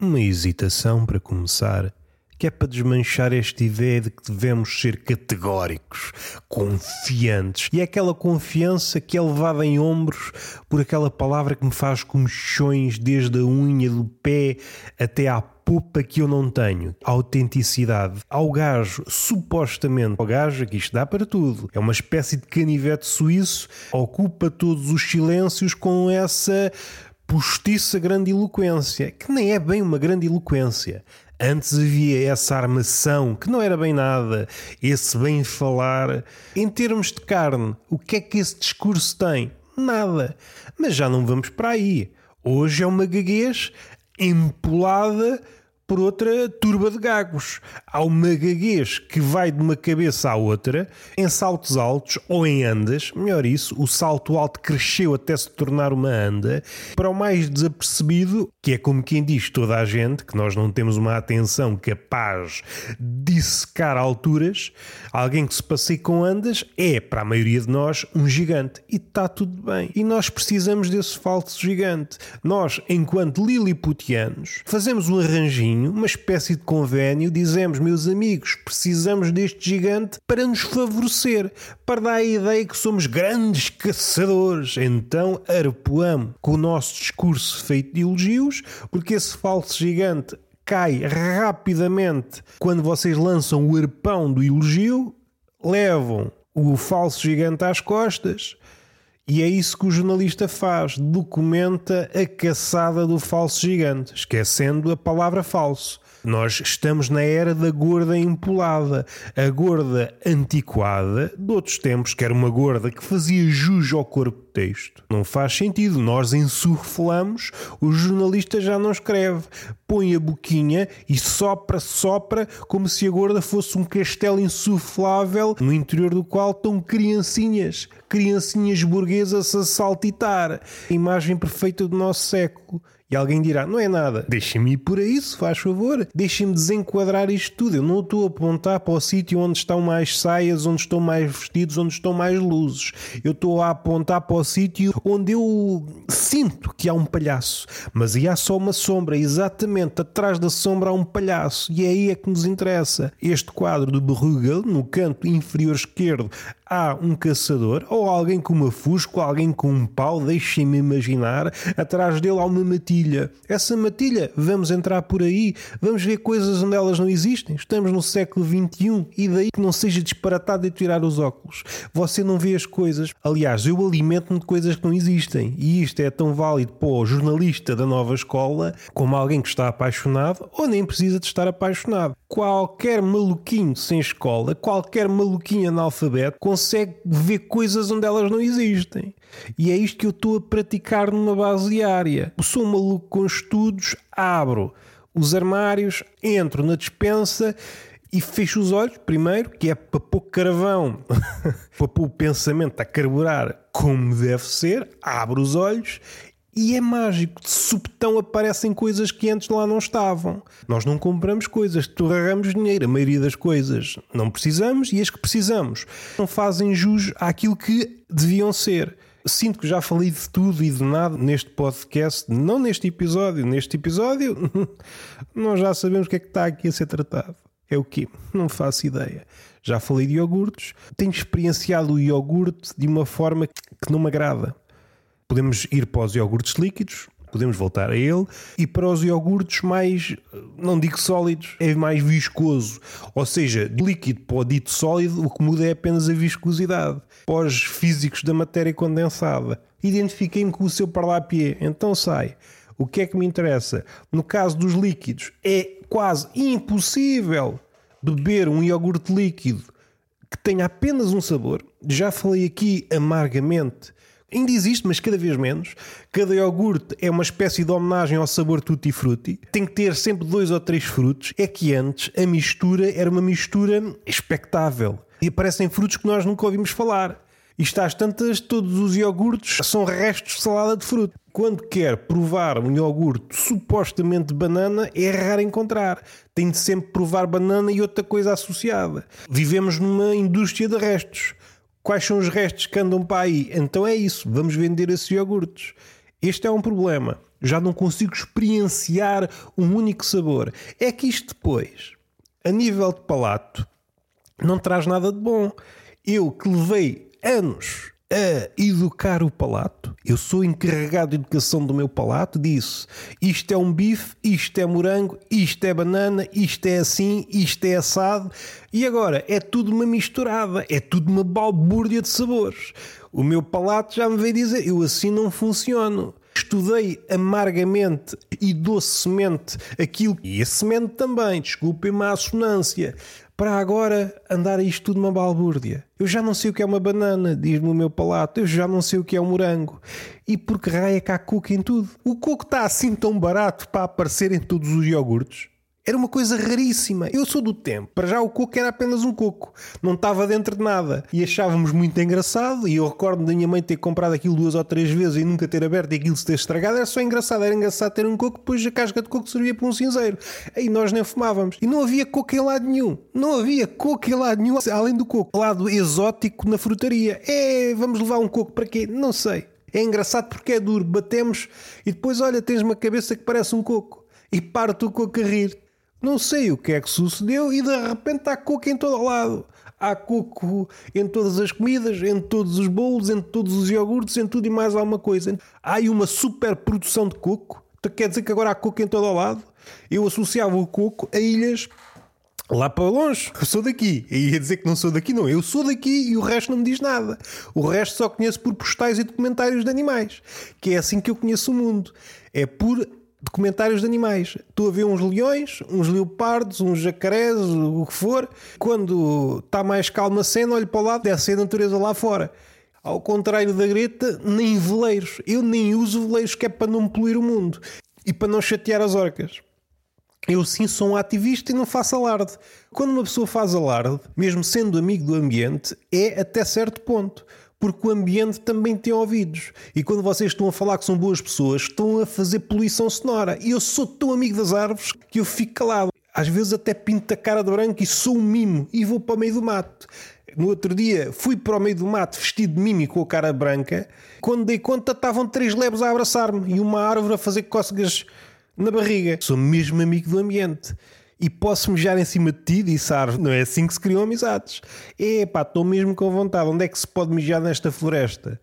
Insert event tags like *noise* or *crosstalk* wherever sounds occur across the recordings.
Uma hesitação para começar, que é para desmanchar esta ideia de que devemos ser categóricos, confiantes. E é aquela confiança que é levada em ombros por aquela palavra que me faz comichões desde a unha do pé até à pupa que eu não tenho. autenticidade. Ao gajo, supostamente, ao gajo, que isto dá para tudo. É uma espécie de canivete suíço, ocupa todos os silêncios com essa postiça grandiloquência, que nem é bem uma grandiloquência. Antes havia essa armação, que não era bem nada, esse bem falar. Em termos de carne, o que é que esse discurso tem? Nada. Mas já não vamos para aí. Hoje é uma gaguez empolada por outra turba de gagos. Há uma gaguez que vai de uma cabeça à outra, em saltos altos ou em andas. Melhor isso, o salto alto cresceu até se tornar uma anda. Para o mais desapercebido, que é como quem diz toda a gente, que nós não temos uma atenção capaz de secar alturas, alguém que se passeie com andas é, para a maioria de nós, um gigante. E está tudo bem. E nós precisamos desse falso gigante. Nós, enquanto liliputianos, fazemos um arranjinho uma espécie de convênio, dizemos, meus amigos, precisamos deste gigante para nos favorecer, para dar a ideia que somos grandes caçadores. Então arpoamos com o nosso discurso feito de elogios, porque esse falso gigante cai rapidamente quando vocês lançam o arpão do elogio, levam o falso gigante às costas e é isso que o jornalista faz, documenta a caçada do falso gigante, esquecendo a palavra falso. Nós estamos na era da gorda empolada, a gorda antiquada de outros tempos, que era uma gorda que fazia jus ao corpo texto. Não faz sentido. Nós insuflamos, o jornalista já não escreve. Põe a boquinha e sopra, sopra, como se a gorda fosse um castelo insuflável no interior do qual estão criancinhas, criancinhas burguesas a saltitar. A imagem perfeita do nosso século. E alguém dirá: não é nada, deixem-me ir por aí, se faz favor, deixem-me desenquadrar isto tudo. Eu não estou a apontar para o sítio onde estão mais saias, onde estão mais vestidos, onde estão mais luzes. Eu estou a apontar para o sítio onde eu sinto que há um palhaço, mas aí há só uma sombra, exatamente atrás da sombra há um palhaço, e é aí é que nos interessa. Este quadro de Bruegel, no canto inferior esquerdo, há um caçador, ou alguém com uma fusca, alguém com um pau, deixem-me imaginar, atrás dele há uma matilha. Essa matilha, vamos entrar por aí, vamos ver coisas onde elas não existem. Estamos no século XXI e daí que não seja disparatado de tirar os óculos. Você não vê as coisas. Aliás, eu alimento-me de coisas que não existem. E isto é tão válido para o jornalista da nova escola como alguém que está apaixonado ou nem precisa de estar apaixonado. Qualquer maluquinho sem escola, qualquer maluquinho analfabeto consegue ver coisas onde elas não existem. E é isto que eu estou a praticar numa base diária. Sou um maluco com estudos, abro os armários, entro na despensa e fecho os olhos, primeiro, que é para pôr carvão, *laughs* para pôr o pensamento a carburar como deve ser, abro os olhos e é mágico, de subtão aparecem coisas que antes lá não estavam. Nós não compramos coisas, torramos dinheiro, a maioria das coisas não precisamos e as que precisamos não fazem jus àquilo que deviam ser. Sinto que já falei de tudo e de nada neste podcast, não neste episódio. Neste episódio, *laughs* nós já sabemos o que é que está aqui a ser tratado. É o quê? Não faço ideia. Já falei de iogurtes, tenho experienciado o iogurte de uma forma que não me agrada. Podemos ir para os iogurtes líquidos, podemos voltar a ele, e para os iogurtes mais, não digo sólidos, é mais viscoso. Ou seja, de líquido para o dito sólido, o que muda é apenas a viscosidade. Os físicos da matéria condensada, identifiquei-me com o seu parlapié, então sai. O que é que me interessa? No caso dos líquidos, é quase impossível beber um iogurte líquido que tenha apenas um sabor. Já falei aqui amargamente Ainda existe, mas cada vez menos. Cada iogurte é uma espécie de homenagem ao sabor tutti frutti. Tem que ter sempre dois ou três frutos. É que antes a mistura era uma mistura expectável. E aparecem frutos que nós nunca ouvimos falar. E está às tantas, todos os iogurtes são restos de salada de fruta. Quando quer provar um iogurte supostamente banana, é raro encontrar. Tem de sempre provar banana e outra coisa associada. Vivemos numa indústria de restos. Quais são os restos que andam para aí? Então é isso, vamos vender esses iogurtes. Este é um problema. Já não consigo experienciar um único sabor. É que isto depois, a nível de palato, não traz nada de bom. Eu que levei anos a educar o palato, eu sou encarregado de educação do meu palato, disse isto é um bife, isto é morango, isto é banana, isto é assim, isto é assado, e agora é tudo uma misturada, é tudo uma balbúrdia de sabores. O meu palato já me veio dizer, eu assim não funciono. Estudei amargamente e docemente aquilo, e a semente também, desculpem-me a assonância, para agora andar isto tudo uma balbúrdia. Eu já não sei o que é uma banana, diz-me o meu palato, eu já não sei o que é um morango. E por que raia cá coco em tudo? O coco está assim tão barato para aparecer em todos os iogurtes? Era uma coisa raríssima. Eu sou do tempo. Para já o coco era apenas um coco. Não estava dentro de nada. E achávamos muito engraçado. E eu recordo da minha mãe ter comprado aquilo duas ou três vezes e nunca ter aberto e aquilo se ter estragado. Era só engraçado. Era engraçado ter um coco, depois a casca de coco servia para um cinzeiro. E nós nem fumávamos. E não havia coco em lado nenhum. Não havia coco em lado nenhum, além do coco. Lado exótico na frutaria. É, vamos levar um coco para quê? Não sei. É engraçado porque é duro. Batemos e depois, olha, tens uma cabeça que parece um coco. E parte o coco a rir. Não sei o que é que sucedeu e de repente há coco em todo lado. Há coco em todas as comidas, em todos os bolos, em todos os iogurtes, em tudo e mais alguma coisa. Há aí uma super produção de coco. Então quer dizer que agora há coco em todo lado? Eu associava o coco a ilhas lá para longe. Eu sou daqui. E ia dizer que não sou daqui, não. Eu sou daqui e o resto não me diz nada. O resto só conheço por postais e documentários de animais. Que é assim que eu conheço o mundo. É por documentários de animais. Estou a ver uns leões, uns leopardos, uns jacarés, o que for. Quando está mais calma a cena, olho para o lado, ser a natureza lá fora. Ao contrário da Greta, nem veleiros. Eu nem uso veleiros que é para não poluir o mundo e para não chatear as orcas. Eu sim sou um ativista e não faço alarde. Quando uma pessoa faz alarde, mesmo sendo amigo do ambiente, é até certo ponto porque o ambiente também tem ouvidos. E quando vocês estão a falar que são boas pessoas, estão a fazer poluição sonora. E eu sou tão amigo das árvores que eu fico calado. Às vezes até pinto a cara de branco e sou um mimo e vou para o meio do mato. No outro dia fui para o meio do mato vestido de mimo com a cara branca. Quando dei conta estavam três lebres a abraçar-me e uma árvore a fazer cócegas na barriga. Sou mesmo amigo do ambiente e posso mejar em cima de ti, disse a árvore. Não é assim que se criam amizades. Epá, estou mesmo com vontade. Onde é que se pode mijar nesta floresta?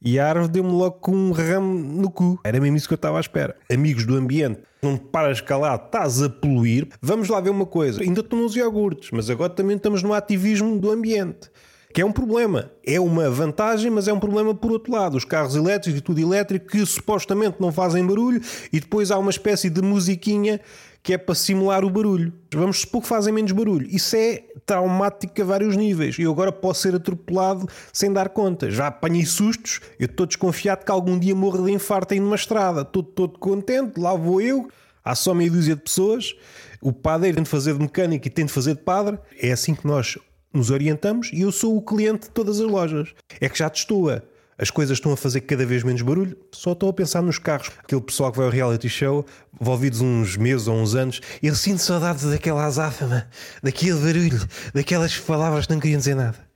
E a árvore deu-me logo com um ramo no cu. Era mesmo isso que eu estava à espera. Amigos do ambiente, não paras calado, estás a poluir. Vamos lá ver uma coisa. Ainda estou nos iogurtes, mas agora também estamos no ativismo do ambiente. Que é um problema. É uma vantagem, mas é um problema por outro lado. Os carros elétricos e tudo elétrico que supostamente não fazem barulho e depois há uma espécie de musiquinha que é para simular o barulho. Vamos supor que fazem menos barulho. Isso é traumático a vários níveis. Eu agora posso ser atropelado sem dar conta. Já apanhei sustos, eu estou desconfiado que algum dia morro de infarto aí numa estrada. Estou todo contente, lá vou eu. Há só meia dúzia de pessoas. O padre tem de fazer de mecânico e tem de fazer de padre. É assim que nós nos orientamos e eu sou o cliente de todas as lojas. É que já testou a as coisas estão a fazer cada vez menos barulho. Só estou a pensar nos carros. Aquele pessoal que vai ao reality show, envolvidos uns meses ou uns anos, eu sinto saudades daquela azáfama, daquele barulho, daquelas palavras que não queriam dizer nada.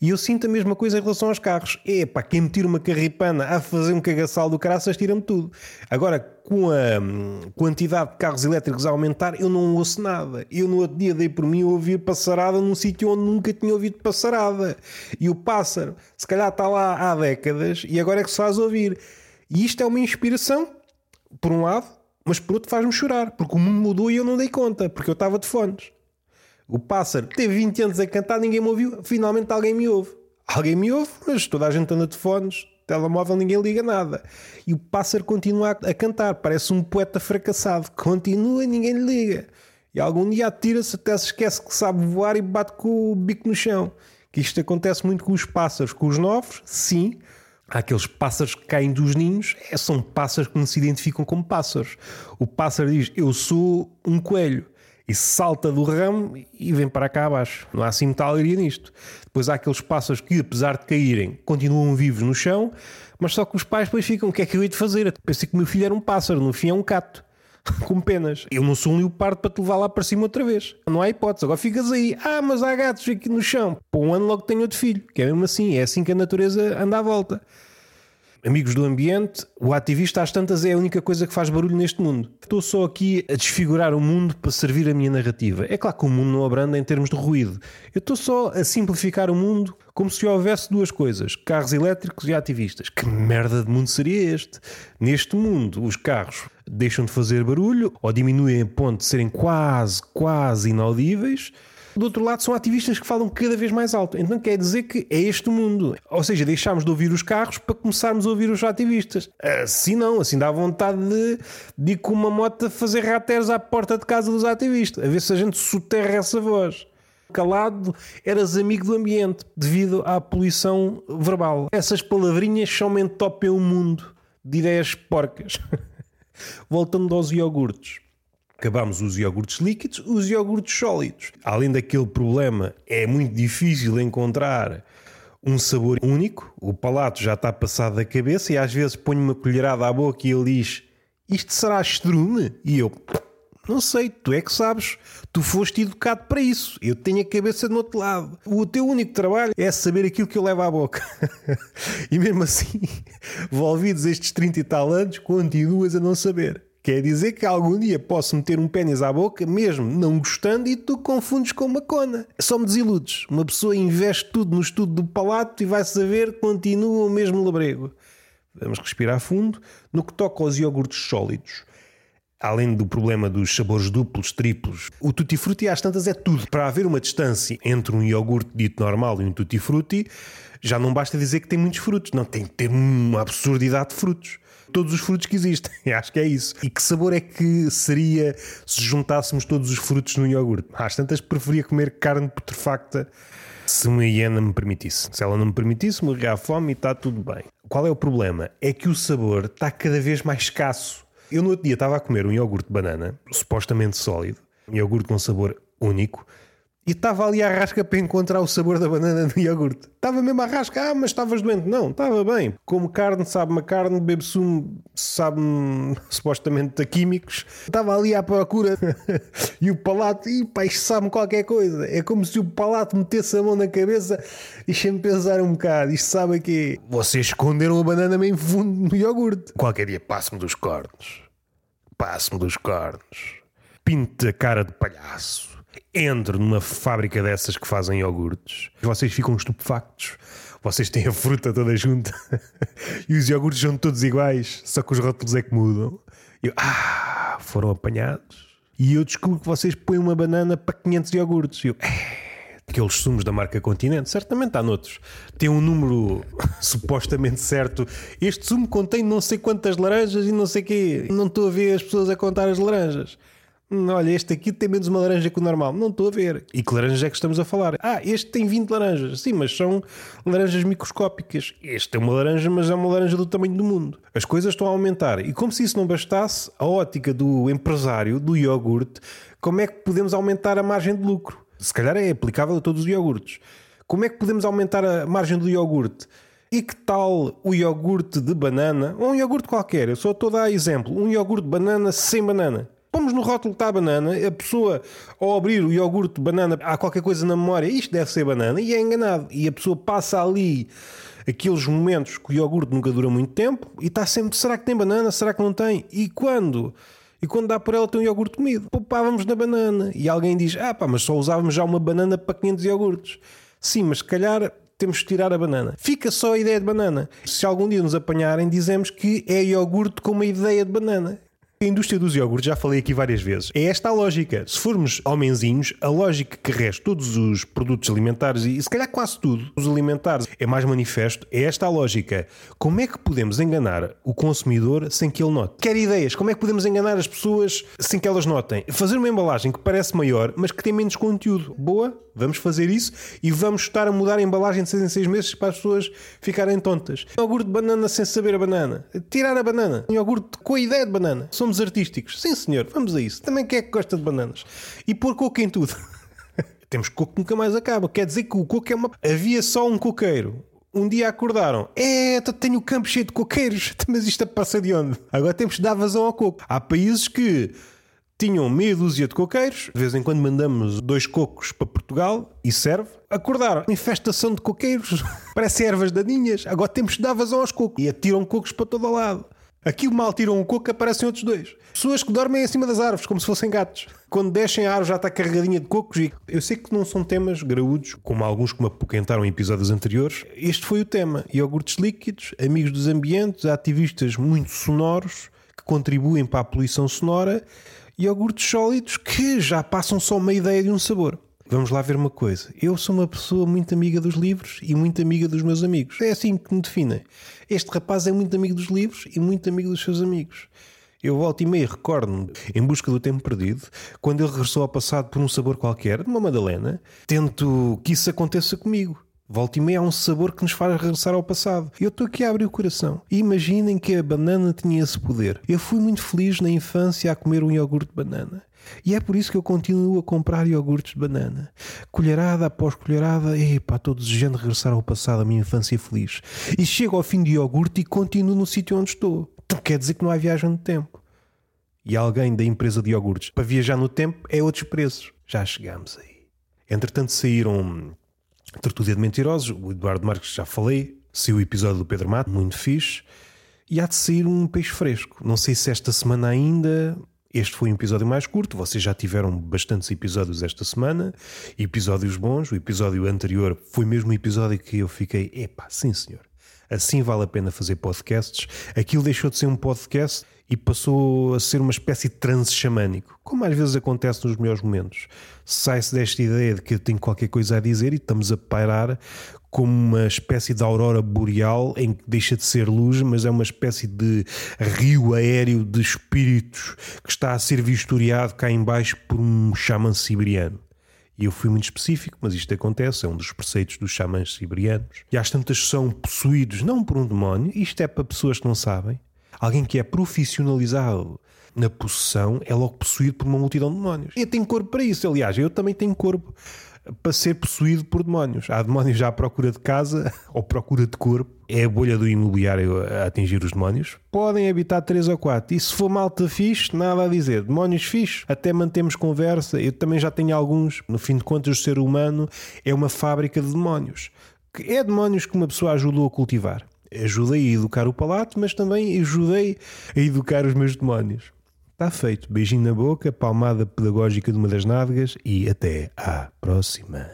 E eu sinto a mesma coisa em relação aos carros. Epá, quem me tira uma carripana a fazer um cagaçal do caraças tira-me tudo. Agora, com a hum, quantidade de carros elétricos a aumentar, eu não ouço nada. Eu no outro dia dei por mim a ouvir passarada num sítio onde nunca tinha ouvido passarada. E o pássaro, se calhar está lá há décadas e agora é que se faz ouvir. E isto é uma inspiração, por um lado, mas por outro faz-me chorar, porque o mundo mudou e eu não dei conta, porque eu estava de fones. O pássaro teve 20 anos a cantar, ninguém me ouviu. Finalmente alguém me ouve. Alguém me ouve, mas toda a gente anda de fones, telemóvel, ninguém liga nada. E o pássaro continua a cantar, parece um poeta fracassado. Continua ninguém lhe liga. E algum dia atira-se, até se esquece que sabe voar e bate com o bico no chão. Que isto acontece muito com os pássaros. Com os novos, sim. Há aqueles pássaros que caem dos ninhos, é, são pássaros que não se identificam como pássaros. O pássaro diz: Eu sou um coelho e salta do ramo e vem para cá abaixo. Não há assim muita alegria nisto. Depois há aqueles pássaros que, apesar de caírem, continuam vivos no chão, mas só que os pais depois ficam: o que é que eu hei de fazer? Pensei que o meu filho era um pássaro, no fim é um cato. *laughs* Com penas. Eu não sou um leopardo para te levar lá para cima outra vez. Não há hipótese. Agora ficas aí. Ah, mas há gatos aqui no chão. Por um ano logo tenho outro filho. Que é mesmo assim. É assim que a natureza anda à volta. Amigos do ambiente, o ativista às tantas é a única coisa que faz barulho neste mundo. Estou só aqui a desfigurar o mundo para servir a minha narrativa. É claro que o mundo não abranda em termos de ruído. Eu estou só a simplificar o mundo como se houvesse duas coisas: carros elétricos e ativistas. Que merda de mundo seria este? Neste mundo, os carros deixam de fazer barulho ou diminuem a ponto de serem quase, quase inaudíveis do outro lado, são ativistas que falam cada vez mais alto. Então quer dizer que é este o mundo. Ou seja, deixámos de ouvir os carros para começarmos a ouvir os ativistas. Assim não, assim dá vontade de, de ir com uma moto fazer rateros à porta de casa dos ativistas, a ver se a gente soterra essa voz calado, eras amigo do ambiente devido à poluição verbal. Essas palavrinhas só entopem o mundo de ideias porcas. *laughs* Voltando aos iogurtes. Acabamos os iogurtes líquidos, os iogurtes sólidos. Além daquele problema, é muito difícil encontrar um sabor único. O palato já está passado da cabeça e às vezes ponho uma colherada à boca e ele diz: Isto será estrume? E eu. Não sei, tu é que sabes. Tu foste educado para isso. Eu tenho a cabeça do outro lado. O teu único trabalho é saber aquilo que eu levo à boca. *laughs* e mesmo assim, *laughs* envolvidos estes 30 e tal anos, continuas a não saber. Quer dizer que algum dia posso meter um pênis à boca, mesmo não gostando, e tu confundes com uma cona. Só me desiludes. Uma pessoa investe tudo no estudo do palato e vai saber, continua o mesmo labrego. Vamos respirar fundo. No que toca aos iogurtes sólidos, além do problema dos sabores duplos, triplos, o tutti frutti às tantas é tudo. Para haver uma distância entre um iogurte dito normal e um tutti frutti, já não basta dizer que tem muitos frutos, não, tem que ter uma absurdidade de frutos todos os frutos que existem. *laughs* Acho que é isso. E que sabor é que seria se juntássemos todos os frutos no iogurte? Às tantas preferia comer carne putrefacta se uma hiena me permitisse. Se ela não me permitisse, morria à fome e está tudo bem. Qual é o problema? É que o sabor está cada vez mais escasso. Eu no outro dia estava a comer um iogurte de banana, supostamente sólido, um iogurte com sabor único, e estava ali à rasca para encontrar o sabor da banana no iogurte. Estava mesmo à rasca. Ah, mas estavas doente. Não, estava bem. Como carne, sabe-me carne, bebo sumo, sabe-me *laughs* supostamente a químicos. Estava ali à procura. *laughs* e o palato, e pá, isto sabe-me qualquer coisa. É como se o palato metesse a mão na cabeça e deixa-me pensar um bocado. Isto sabe que Vocês esconderam a banana meio fundo no iogurte. Qualquer dia passo-me dos cornos. Passo-me dos cornos. Pinto a cara de palhaço entro numa fábrica dessas que fazem iogurtes, vocês ficam estupefactos. Vocês têm a fruta toda junta *laughs* e os iogurtes são todos iguais, só que os rótulos é que mudam. E eu, ah, foram apanhados. E eu descubro que vocês põem uma banana para 500 iogurtes. E eu, é, aqueles sumos da marca Continente, certamente há noutros. Tem um número *laughs* supostamente certo. Este sumo contém não sei quantas laranjas e não sei quê. Não estou a ver as pessoas a contar as laranjas. Hum, olha, este aqui tem menos uma laranja que o normal. Não estou a ver. E que laranjas é que estamos a falar? Ah, este tem 20 laranjas. Sim, mas são laranjas microscópicas. Este é uma laranja, mas é uma laranja do tamanho do mundo. As coisas estão a aumentar. E como se isso não bastasse, a ótica do empresário, do iogurte, como é que podemos aumentar a margem de lucro? Se calhar é aplicável a todos os iogurtes. Como é que podemos aumentar a margem do iogurte? E que tal o iogurte de banana? Ou um iogurte qualquer, eu só estou a dar exemplo. Um iogurte de banana sem banana pomos no rótulo que está a banana, a pessoa, ao abrir o iogurte de banana, há qualquer coisa na memória, isto deve ser banana, e é enganado. E a pessoa passa ali aqueles momentos que o iogurte nunca dura muito tempo e está sempre, será que tem banana? Será que não tem? E quando? E quando dá por ela tem um iogurte comido, poupávamos na banana. E alguém diz, ah pá, mas só usávamos já uma banana para 500 iogurtes. Sim, mas se calhar temos que tirar a banana. Fica só a ideia de banana. Se algum dia nos apanharem, dizemos que é iogurte com uma ideia de banana. A indústria dos iogurtes, já falei aqui várias vezes, é esta a lógica. Se formos homenzinhos, a lógica que resta todos os produtos alimentares e se calhar quase tudo, os alimentares, é mais manifesto, é esta a lógica. Como é que podemos enganar o consumidor sem que ele note? Quer ideias? Como é que podemos enganar as pessoas sem que elas notem? Fazer uma embalagem que parece maior, mas que tem menos conteúdo. Boa? Vamos fazer isso e vamos estar a mudar a embalagem de 6 em 6 meses para as pessoas ficarem tontas. Iogurte de banana sem saber a banana. Tirar a banana. Iogurte com a ideia de banana. Somos artísticos. Sim, senhor, vamos a isso. Também quem é que gosta de bananas? E pôr coco em tudo. *laughs* Temos coco que nunca mais acaba. Quer dizer que o coco é uma. Havia só um coqueiro. Um dia acordaram, é, tenho o campo cheio de coqueiros, *laughs* mas isto é passa de onde? Agora temos de dar vazão ao coco. Há países que tinham meia dúzia de coqueiros, de vez em quando mandamos dois cocos para Portugal e serve. Acordaram, infestação de coqueiros, *laughs* parece ervas daninhas, agora temos vazão aos cocos. E atiram cocos para todo o lado. Aqui mal tiram um coco, aparecem outros dois. Pessoas que dormem em cima das árvores, como se fossem gatos. Quando descem a árvore já está carregadinha de cocos. E eu sei que não são temas graúdos, como alguns que me apoquentaram em episódios anteriores. Este foi o tema. Iogurtes líquidos, amigos dos ambientes, ativistas muito sonoros que contribuem para a poluição sonora iogurtes sólidos que já passam só uma ideia de um sabor. Vamos lá ver uma coisa. Eu sou uma pessoa muito amiga dos livros e muito amiga dos meus amigos. É assim que me definem. Este rapaz é muito amigo dos livros e muito amigo dos seus amigos. Eu volto e meio recordo-me, em busca do tempo perdido, quando ele regressou ao passado por um sabor qualquer, de uma Madalena, tento que isso aconteça comigo. Volta e meia há um sabor que nos faz regressar ao passado. Eu estou aqui a abrir o coração. Imaginem que a banana tinha esse poder. Eu fui muito feliz na infância a comer um iogurte de banana. E é por isso que eu continuo a comprar iogurtes de banana. Colherada após colherada, epá, estou desejando regressar ao passado, à minha infância feliz. E chego ao fim do iogurte e continuo no sítio onde estou. Então quer dizer que não há viagem no tempo. E alguém da empresa de iogurtes para viajar no tempo é outros preços. Já chegamos aí. Entretanto saíram Tertúlia de Mentirosos, o Eduardo Marques já falei, saiu o episódio do Pedro Mato, muito fixe, e há de sair um peixe fresco. Não sei se esta semana ainda. Este foi um episódio mais curto, vocês já tiveram bastantes episódios esta semana, episódios bons. O episódio anterior foi mesmo um episódio que eu fiquei, epá, sim senhor, assim vale a pena fazer podcasts. Aquilo deixou de ser um podcast e passou a ser uma espécie de transe xamânico, como às vezes acontece nos melhores momentos. Sai-se desta ideia de que eu tenho qualquer coisa a dizer e estamos a pairar como uma espécie de aurora boreal em que deixa de ser luz, mas é uma espécie de rio aéreo de espíritos que está a ser vistoriado cá embaixo por um xamã siberiano. E eu fui muito específico, mas isto acontece, é um dos preceitos dos xamãs siberianos. E às tantas são possuídos não por um demónio, isto é para pessoas que não sabem, Alguém que é profissionalizado na possessão é logo possuído por uma multidão de demónios. Eu tenho corpo para isso, aliás, eu também tenho corpo para ser possuído por demónios. Há demónios já à procura de casa *laughs* ou procura de corpo. É a bolha do imobiliário a atingir os demónios. Podem habitar três ou quatro. E se for malta fixe, nada a dizer. Demónios fixe, até mantemos conversa. Eu também já tenho alguns. No fim de contas, o ser humano é uma fábrica de demónios. É demónios que uma pessoa ajudou a cultivar ajudei a educar o palato, mas também ajudei a educar os meus demónios. Está feito. Beijinho na boca, palmada pedagógica de uma das nádegas e até à próxima.